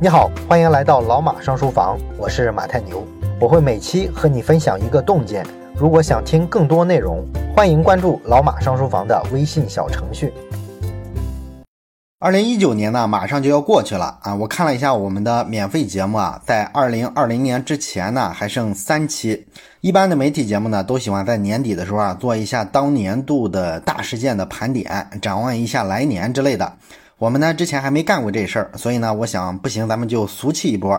你好，欢迎来到老马上书房，我是马太牛，我会每期和你分享一个洞见。如果想听更多内容，欢迎关注老马上书房的微信小程序。二零一九年呢，马上就要过去了啊！我看了一下我们的免费节目啊，在二零二零年之前呢，还剩三期。一般的媒体节目呢，都喜欢在年底的时候啊，做一下当年度的大事件的盘点，展望一下来年之类的。我们呢之前还没干过这事儿，所以呢，我想不行，咱们就俗气一波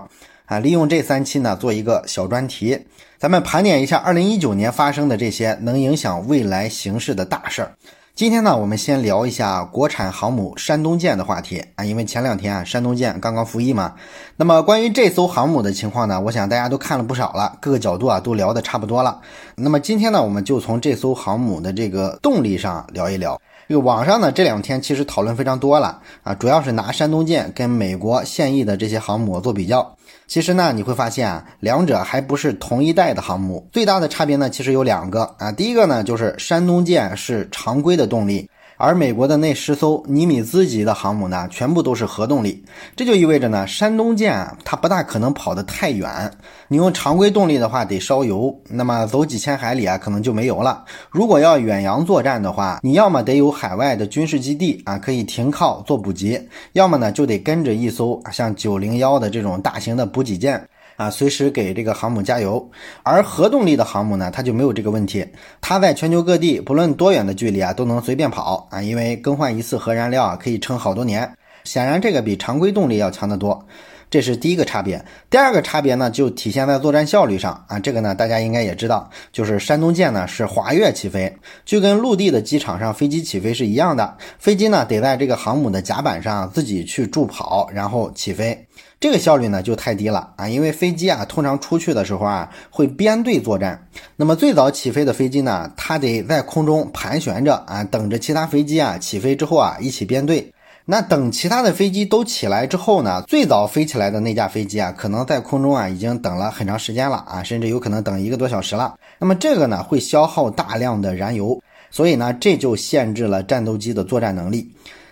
啊！利用这三期呢，做一个小专题，咱们盘点一下二零一九年发生的这些能影响未来形势的大事儿。今天呢，我们先聊一下国产航母山东舰的话题啊，因为前两天啊，山东舰刚刚服役嘛。那么关于这艘航母的情况呢，我想大家都看了不少了，各个角度啊都聊得差不多了。那么今天呢，我们就从这艘航母的这个动力上聊一聊。这个网上呢这两天其实讨论非常多了啊，主要是拿山东舰跟美国现役的这些航母做比较。其实呢，你会发现啊，两者还不是同一代的航母，最大的差别呢，其实有两个啊。第一个呢，就是山东舰是常规的动力。而美国的那十艘尼米兹级的航母呢，全部都是核动力，这就意味着呢，山东舰啊，它不大可能跑得太远。你用常规动力的话，得烧油，那么走几千海里啊，可能就没油了。如果要远洋作战的话，你要么得有海外的军事基地啊，可以停靠做补给；要么呢，就得跟着一艘像九零幺的这种大型的补给舰。啊，随时给这个航母加油，而核动力的航母呢，它就没有这个问题，它在全球各地不论多远的距离啊，都能随便跑啊，因为更换一次核燃料啊，可以撑好多年。显然，这个比常规动力要强得多，这是第一个差别。第二个差别呢，就体现在作战效率上啊，这个呢，大家应该也知道，就是山东舰呢是滑跃起飞，就跟陆地的机场上飞机起飞是一样的，飞机呢得在这个航母的甲板上自己去助跑，然后起飞。这个效率呢就太低了啊，因为飞机啊通常出去的时候啊会编队作战，那么最早起飞的飞机呢，它得在空中盘旋着啊，等着其他飞机啊起飞之后啊一起编队。那等其他的飞机都起来之后呢，最早飞起来的那架飞机啊，可能在空中啊已经等了很长时间了啊，甚至有可能等一个多小时了。那么这个呢会消耗大量的燃油，所以呢这就限制了战斗机的作战能力。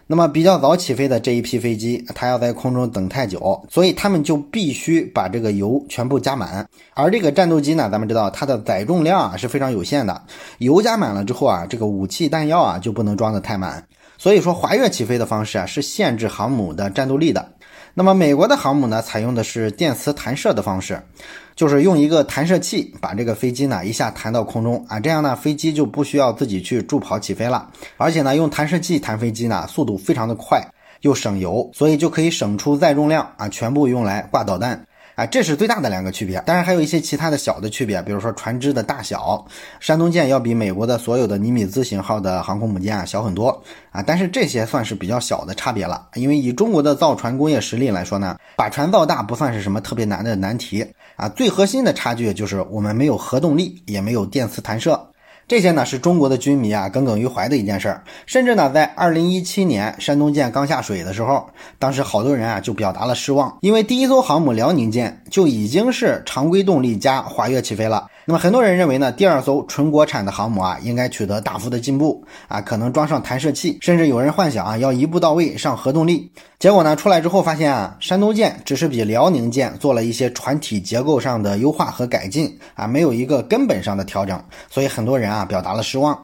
那么比较早起飞的这一批飞机，它要在空中等太久，所以他们就必须把这个油全部加满。而这个战斗机呢，咱们知道它的载重量啊是非常有限的，油加满了之后啊，这个武器弹药啊就不能装得太满。所以说，滑跃起飞的方式啊是限制航母的战斗力的。那么美国的航母呢，采用的是电磁弹射的方式，就是用一个弹射器把这个飞机呢一下弹到空中啊，这样呢飞机就不需要自己去助跑起飞了，而且呢用弹射器弹飞机呢速度非常的快，又省油，所以就可以省出载重量啊，全部用来挂导弹。啊，这是最大的两个区别，当然还有一些其他的小的区别，比如说船只的大小，山东舰要比美国的所有的尼米兹型号的航空母舰啊小很多啊，但是这些算是比较小的差别了，因为以中国的造船工业实力来说呢，把船造大不算是什么特别难的难题啊，最核心的差距就是我们没有核动力，也没有电磁弹射。这些呢是中国的军迷啊耿耿于怀的一件事儿，甚至呢在二零一七年山东舰刚下水的时候，当时好多人啊就表达了失望，因为第一艘航母辽宁舰就已经是常规动力加滑跃起飞了。那么很多人认为呢，第二艘纯国产的航母啊应该取得大幅的进步啊，可能装上弹射器，甚至有人幻想啊要一步到位上核动力。结果呢出来之后发现啊，山东舰只是比辽宁舰做了一些船体结构上的优化和改进啊，没有一个根本上的调整，所以很多人啊。表达了失望。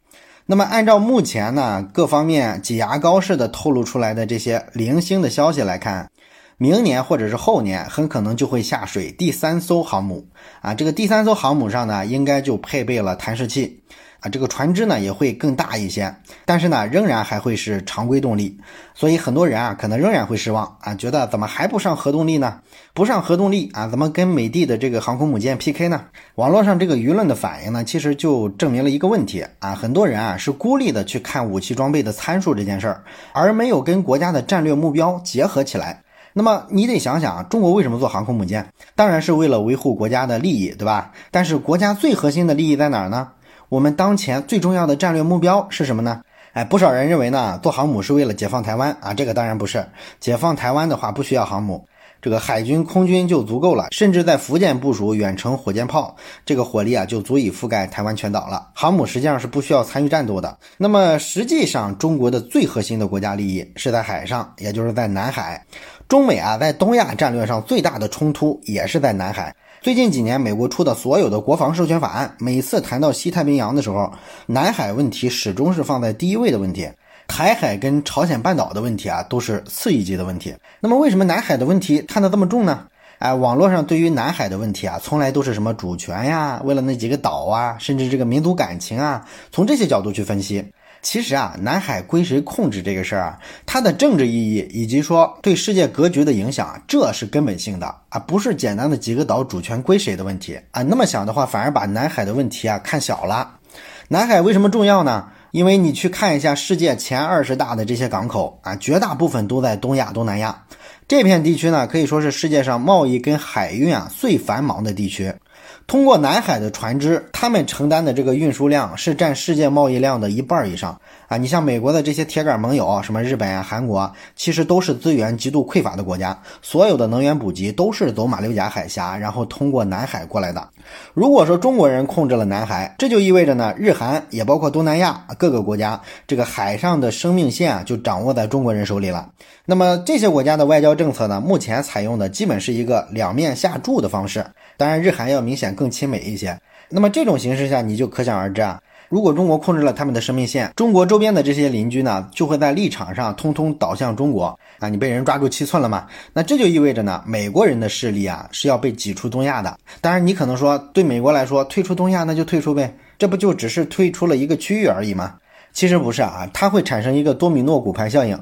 那么，按照目前呢各方面挤牙膏似的透露出来的这些零星的消息来看，明年或者是后年很可能就会下水第三艘航母啊。这个第三艘航母上呢，应该就配备了弹射器。啊，这个船只呢也会更大一些，但是呢仍然还会是常规动力，所以很多人啊可能仍然会失望啊，觉得怎么还不上核动力呢？不上核动力啊，怎么跟美帝的这个航空母舰 PK 呢？网络上这个舆论的反应呢，其实就证明了一个问题啊，很多人啊是孤立的去看武器装备的参数这件事儿，而没有跟国家的战略目标结合起来。那么你得想想，中国为什么做航空母舰？当然是为了维护国家的利益，对吧？但是国家最核心的利益在哪儿呢？我们当前最重要的战略目标是什么呢？哎，不少人认为呢，做航母是为了解放台湾啊，这个当然不是。解放台湾的话，不需要航母。这个海军、空军就足够了，甚至在福建部署远程火箭炮，这个火力啊就足以覆盖台湾全岛了。航母实际上是不需要参与战斗的。那么实际上，中国的最核心的国家利益是在海上，也就是在南海。中美啊，在东亚战略上最大的冲突也是在南海。最近几年，美国出的所有的国防授权法案，每次谈到西太平洋的时候，南海问题始终是放在第一位的问题。台海跟朝鲜半岛的问题啊，都是次一级的问题。那么，为什么南海的问题看得这么重呢？哎，网络上对于南海的问题啊，从来都是什么主权呀，为了那几个岛啊，甚至这个民族感情啊，从这些角度去分析。其实啊，南海归谁控制这个事儿啊，它的政治意义以及说对世界格局的影响，这是根本性的啊，不是简单的几个岛主权归谁的问题啊。那么想的话，反而把南海的问题啊看小了。南海为什么重要呢？因为你去看一下世界前二十大的这些港口啊，绝大部分都在东亚、东南亚这片地区呢，可以说是世界上贸易跟海运啊最繁忙的地区。通过南海的船只，他们承担的这个运输量是占世界贸易量的一半以上啊！你像美国的这些铁杆盟友，什么日本啊、韩国，其实都是资源极度匮乏的国家，所有的能源补给都是走马六甲海峡，然后通过南海过来的。如果说中国人控制了南海，这就意味着呢，日韩也包括东南亚各个国家，这个海上的生命线啊，就掌握在中国人手里了。那么这些国家的外交政策呢，目前采用的基本是一个两面下注的方式。当然，日韩要明显更亲美一些。那么这种形势下，你就可想而知啊。如果中国控制了他们的生命线，中国周边的这些邻居呢，就会在立场上通通倒向中国啊。你被人抓住七寸了嘛？那这就意味着呢，美国人的势力啊是要被挤出东亚的。当然，你可能说，对美国来说，退出东亚那就退出呗，这不就只是退出了一个区域而已吗？其实不是啊，它会产生一个多米诺骨牌效应。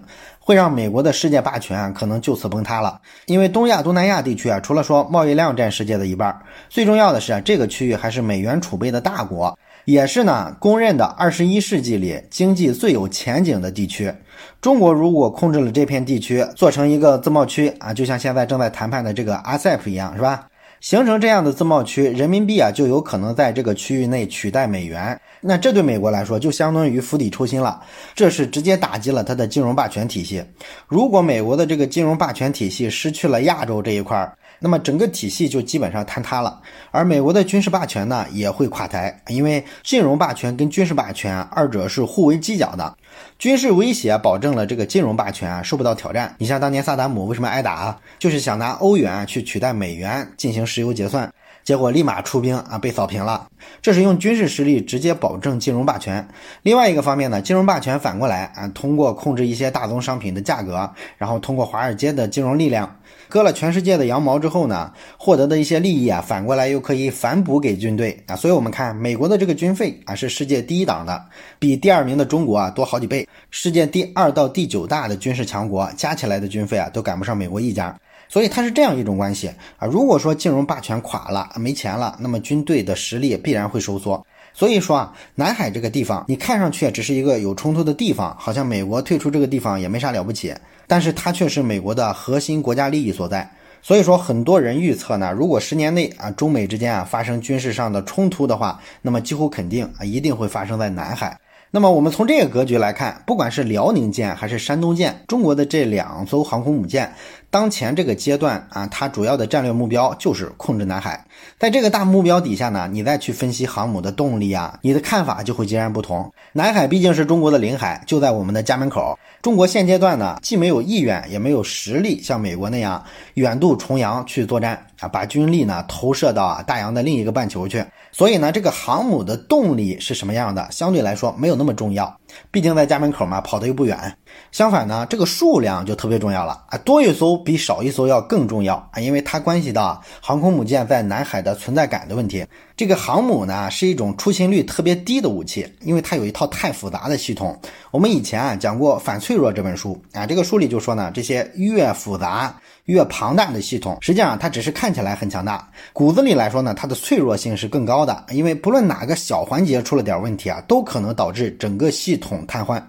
会让美国的世界霸权啊，可能就此崩塌了。因为东亚、东南亚地区啊，除了说贸易量占世界的一半，最重要的是啊，这个区域还是美元储备的大国，也是呢公认的二十一世纪里经济最有前景的地区。中国如果控制了这片地区，做成一个自贸区啊，就像现在正在谈判的这个 RCEP 一样，是吧？形成这样的自贸区，人民币啊就有可能在这个区域内取代美元。那这对美国来说就相当于釜底抽薪了，这是直接打击了它的金融霸权体系。如果美国的这个金融霸权体系失去了亚洲这一块儿，那么整个体系就基本上坍塌了。而美国的军事霸权呢也会垮台，因为金融霸权跟军事霸权二者是互为犄角的。军事威胁保证了这个金融霸权啊受不到挑战。你像当年萨达姆为什么挨打啊？就是想拿欧元去取代美元进行石油结算，结果立马出兵啊被扫平了。这是用军事实力直接保证金融霸权。另外一个方面呢，金融霸权反过来啊通过控制一些大宗商品的价格，然后通过华尔街的金融力量。割了全世界的羊毛之后呢，获得的一些利益啊，反过来又可以反哺给军队啊，所以我们看美国的这个军费啊，是世界第一档的，比第二名的中国啊多好几倍。世界第二到第九大的军事强国加起来的军费啊，都赶不上美国一家。所以它是这样一种关系啊。如果说金融霸权垮了，没钱了，那么军队的实力必然会收缩。所以说啊，南海这个地方，你看上去只是一个有冲突的地方，好像美国退出这个地方也没啥了不起。但是它却是美国的核心国家利益所在，所以说很多人预测呢，如果十年内啊中美之间啊发生军事上的冲突的话，那么几乎肯定啊一定会发生在南海。那么我们从这个格局来看，不管是辽宁舰还是山东舰，中国的这两艘航空母舰。当前这个阶段啊，它主要的战略目标就是控制南海。在这个大目标底下呢，你再去分析航母的动力啊，你的看法就会截然不同。南海毕竟是中国的领海，就在我们的家门口。中国现阶段呢，既没有意愿，也没有实力像美国那样远渡重洋去作战啊，把军力呢投射到啊大洋的另一个半球去。所以呢，这个航母的动力是什么样的，相对来说没有那么重要。毕竟在家门口嘛，跑得又不远。相反呢，这个数量就特别重要了啊，多一艘比少一艘要更重要啊，因为它关系到航空母舰在南海的存在感的问题。这个航母呢，是一种出勤率特别低的武器，因为它有一套太复杂的系统。我们以前啊讲过《反脆弱》这本书啊，这个书里就说呢，这些越复杂越庞大的系统，实际上它只是看起来很强大，骨子里来说呢，它的脆弱性是更高的，因为不论哪个小环节出了点问题啊，都可能导致整个系统瘫痪。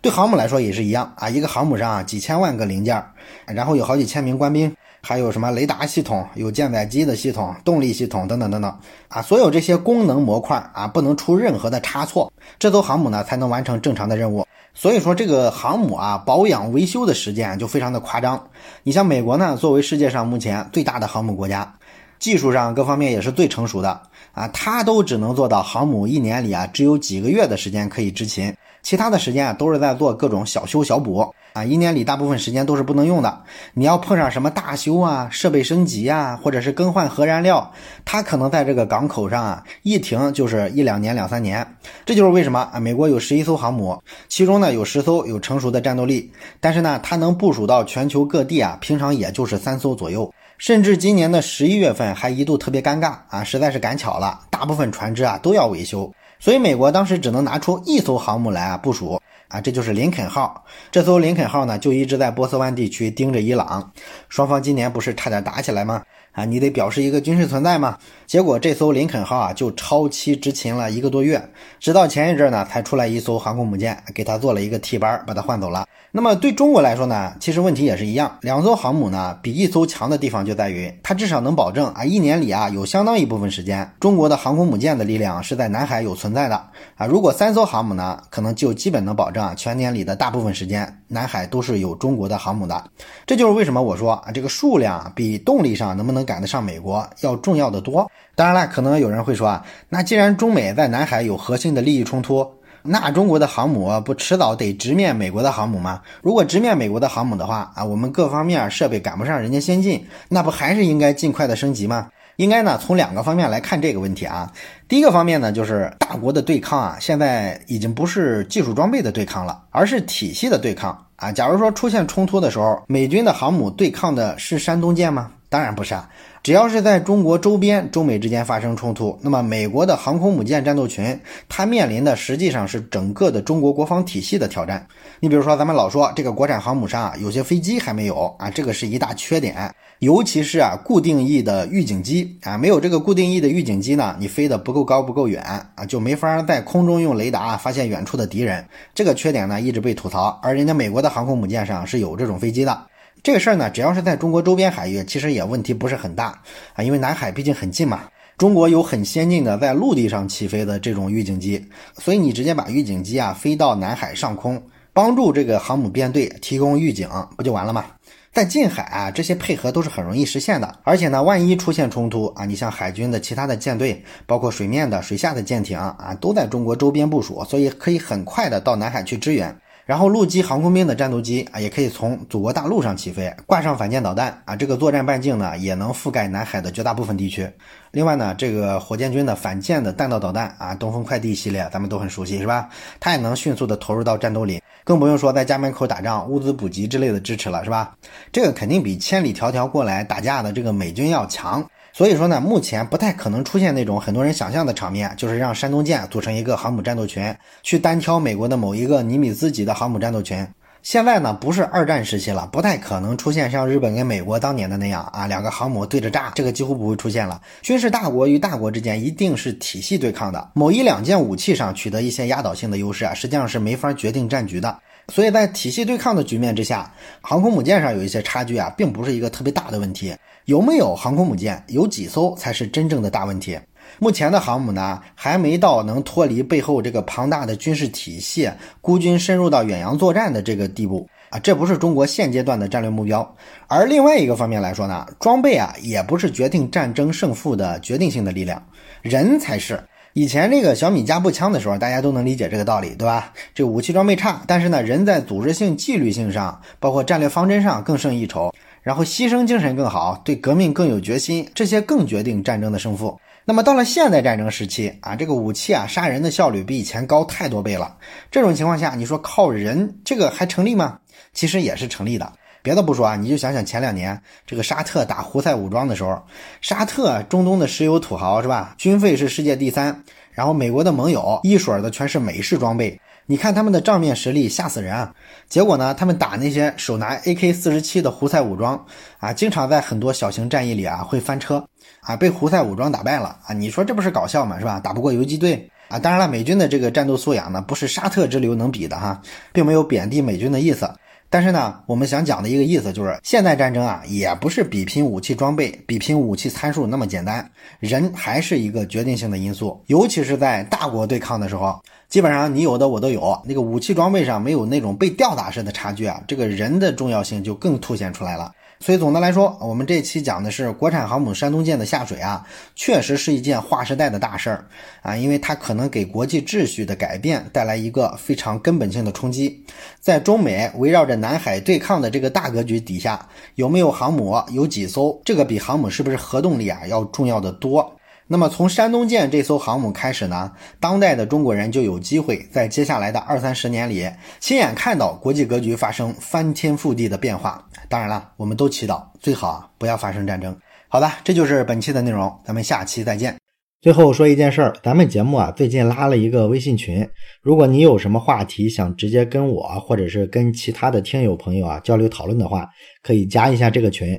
对航母来说也是一样啊，一个航母上啊几千万个零件，然后有好几千名官兵，还有什么雷达系统、有舰载机的系统、动力系统等等等等啊，所有这些功能模块啊不能出任何的差错，这艘航母呢才能完成正常的任务。所以说这个航母啊保养维修的时间就非常的夸张。你像美国呢，作为世界上目前最大的航母国家，技术上各方面也是最成熟的啊，它都只能做到航母一年里啊只有几个月的时间可以执勤，其他的时间啊都是在做各种小修小补。啊，一年里大部分时间都是不能用的。你要碰上什么大修啊、设备升级啊，或者是更换核燃料，它可能在这个港口上啊一停就是一两年、两三年。这就是为什么啊，美国有十一艘航母，其中呢有十艘有成熟的战斗力，但是呢它能部署到全球各地啊，平常也就是三艘左右。甚至今年的十一月份还一度特别尴尬啊，实在是赶巧了，大部分船只啊都要维修，所以美国当时只能拿出一艘航母来啊部署。啊，这就是林肯号。这艘林肯号呢，就一直在波斯湾地区盯着伊朗。双方今年不是差点打起来吗？啊，你得表示一个军事存在嘛。结果这艘林肯号啊，就超期执勤了一个多月，直到前一阵呢，才出来一艘航空母舰，给他做了一个替班，把他换走了。那么对中国来说呢，其实问题也是一样。两艘航母呢，比一艘强的地方就在于，它至少能保证啊，一年里啊，有相当一部分时间，中国的航空母舰的力量是在南海有存在的啊。如果三艘航母呢，可能就基本能保证啊，全年里的大部分时间，南海都是有中国的航母的。这就是为什么我说啊，这个数量比动力上能不能。赶得上美国要重要的多。当然了，可能有人会说啊，那既然中美在南海有核心的利益冲突，那中国的航母不迟早得直面美国的航母吗？如果直面美国的航母的话啊，我们各方面设备赶不上人家先进，那不还是应该尽快的升级吗？应该呢，从两个方面来看这个问题啊。第一个方面呢，就是大国的对抗啊，现在已经不是技术装备的对抗了，而是体系的对抗啊。假如说出现冲突的时候，美军的航母对抗的是山东舰吗？当然不是啊，只要是在中国周边，中美之间发生冲突，那么美国的航空母舰战斗群，它面临的实际上是整个的中国国防体系的挑战。你比如说，咱们老说这个国产航母上啊，有些飞机还没有啊，这个是一大缺点，尤其是啊固定翼的预警机啊，没有这个固定翼的预警机呢，你飞得不够高不够远啊，就没法在空中用雷达发现远处的敌人。这个缺点呢一直被吐槽，而人家美国的航空母舰上是有这种飞机的。这个事儿呢，只要是在中国周边海域，其实也问题不是很大啊，因为南海毕竟很近嘛。中国有很先进的在陆地上起飞的这种预警机，所以你直接把预警机啊飞到南海上空，帮助这个航母编队提供预警，不就完了吗？在近海啊，这些配合都是很容易实现的。而且呢，万一出现冲突啊，你像海军的其他的舰队，包括水面的、水下的舰艇啊，都在中国周边部署，所以可以很快的到南海去支援。然后陆基航空兵的战斗机啊，也可以从祖国大陆上起飞，挂上反舰导弹啊，这个作战半径呢，也能覆盖南海的绝大部分地区。另外呢，这个火箭军的反舰的弹道导弹啊，东风快递系列咱们都很熟悉，是吧？它也能迅速的投入到战斗里，更不用说在家门口打仗、物资补给之类的支持了，是吧？这个肯定比千里迢迢过来打架的这个美军要强。所以说呢，目前不太可能出现那种很多人想象的场面，就是让山东舰组成一个航母战斗群，去单挑美国的某一个尼米兹级的航母战斗群。现在呢，不是二战时期了，不太可能出现像日本跟美国当年的那样啊，两个航母对着炸，这个几乎不会出现了。军事大国与大国之间一定是体系对抗的，某一两件武器上取得一些压倒性的优势啊，实际上是没法决定战局的。所以在体系对抗的局面之下，航空母舰上有一些差距啊，并不是一个特别大的问题。有没有航空母舰，有几艘才是真正的大问题。目前的航母呢，还没到能脱离背后这个庞大的军事体系，孤军深入到远洋作战的这个地步啊，这不是中国现阶段的战略目标。而另外一个方面来说呢，装备啊，也不是决定战争胜负的决定性的力量，人才是。以前这个小米加步枪的时候，大家都能理解这个道理，对吧？这武器装备差，但是呢，人在组织性、纪律性上，包括战略方针上更胜一筹，然后牺牲精神更好，对革命更有决心，这些更决定战争的胜负。那么到了现代战争时期啊，这个武器啊杀人的效率比以前高太多倍了。这种情况下，你说靠人这个还成立吗？其实也是成立的。别的不说啊，你就想想前两年这个沙特打胡塞武装的时候，沙特中东的石油土豪是吧？军费是世界第三，然后美国的盟友一水儿的全是美式装备，你看他们的账面实力吓死人啊！结果呢，他们打那些手拿 AK 四十七的胡塞武装啊，经常在很多小型战役里啊会翻车啊，被胡塞武装打败了啊！你说这不是搞笑吗？是吧？打不过游击队啊！当然了，美军的这个战斗素养呢，不是沙特之流能比的哈，并没有贬低美军的意思。但是呢，我们想讲的一个意思就是，现代战争啊，也不是比拼武器装备、比拼武器参数那么简单，人还是一个决定性的因素。尤其是在大国对抗的时候，基本上你有的我都有，那个武器装备上没有那种被吊打式的差距啊，这个人的重要性就更凸显出来了。所以总的来说，我们这期讲的是国产航母山东舰的下水啊，确实是一件划时代的大事儿啊，因为它可能给国际秩序的改变带来一个非常根本性的冲击。在中美围绕着南海对抗的这个大格局底下，有没有航母，有几艘，这个比航母是不是核动力啊要重要的多。那么从山东舰这艘航母开始呢，当代的中国人就有机会在接下来的二三十年里，亲眼看到国际格局发生翻天覆地的变化。当然了，我们都祈祷最好啊不要发生战争。好的，这就是本期的内容，咱们下期再见。最后说一件事儿，咱们节目啊最近拉了一个微信群，如果你有什么话题想直接跟我或者是跟其他的听友朋友啊交流讨论的话，可以加一下这个群。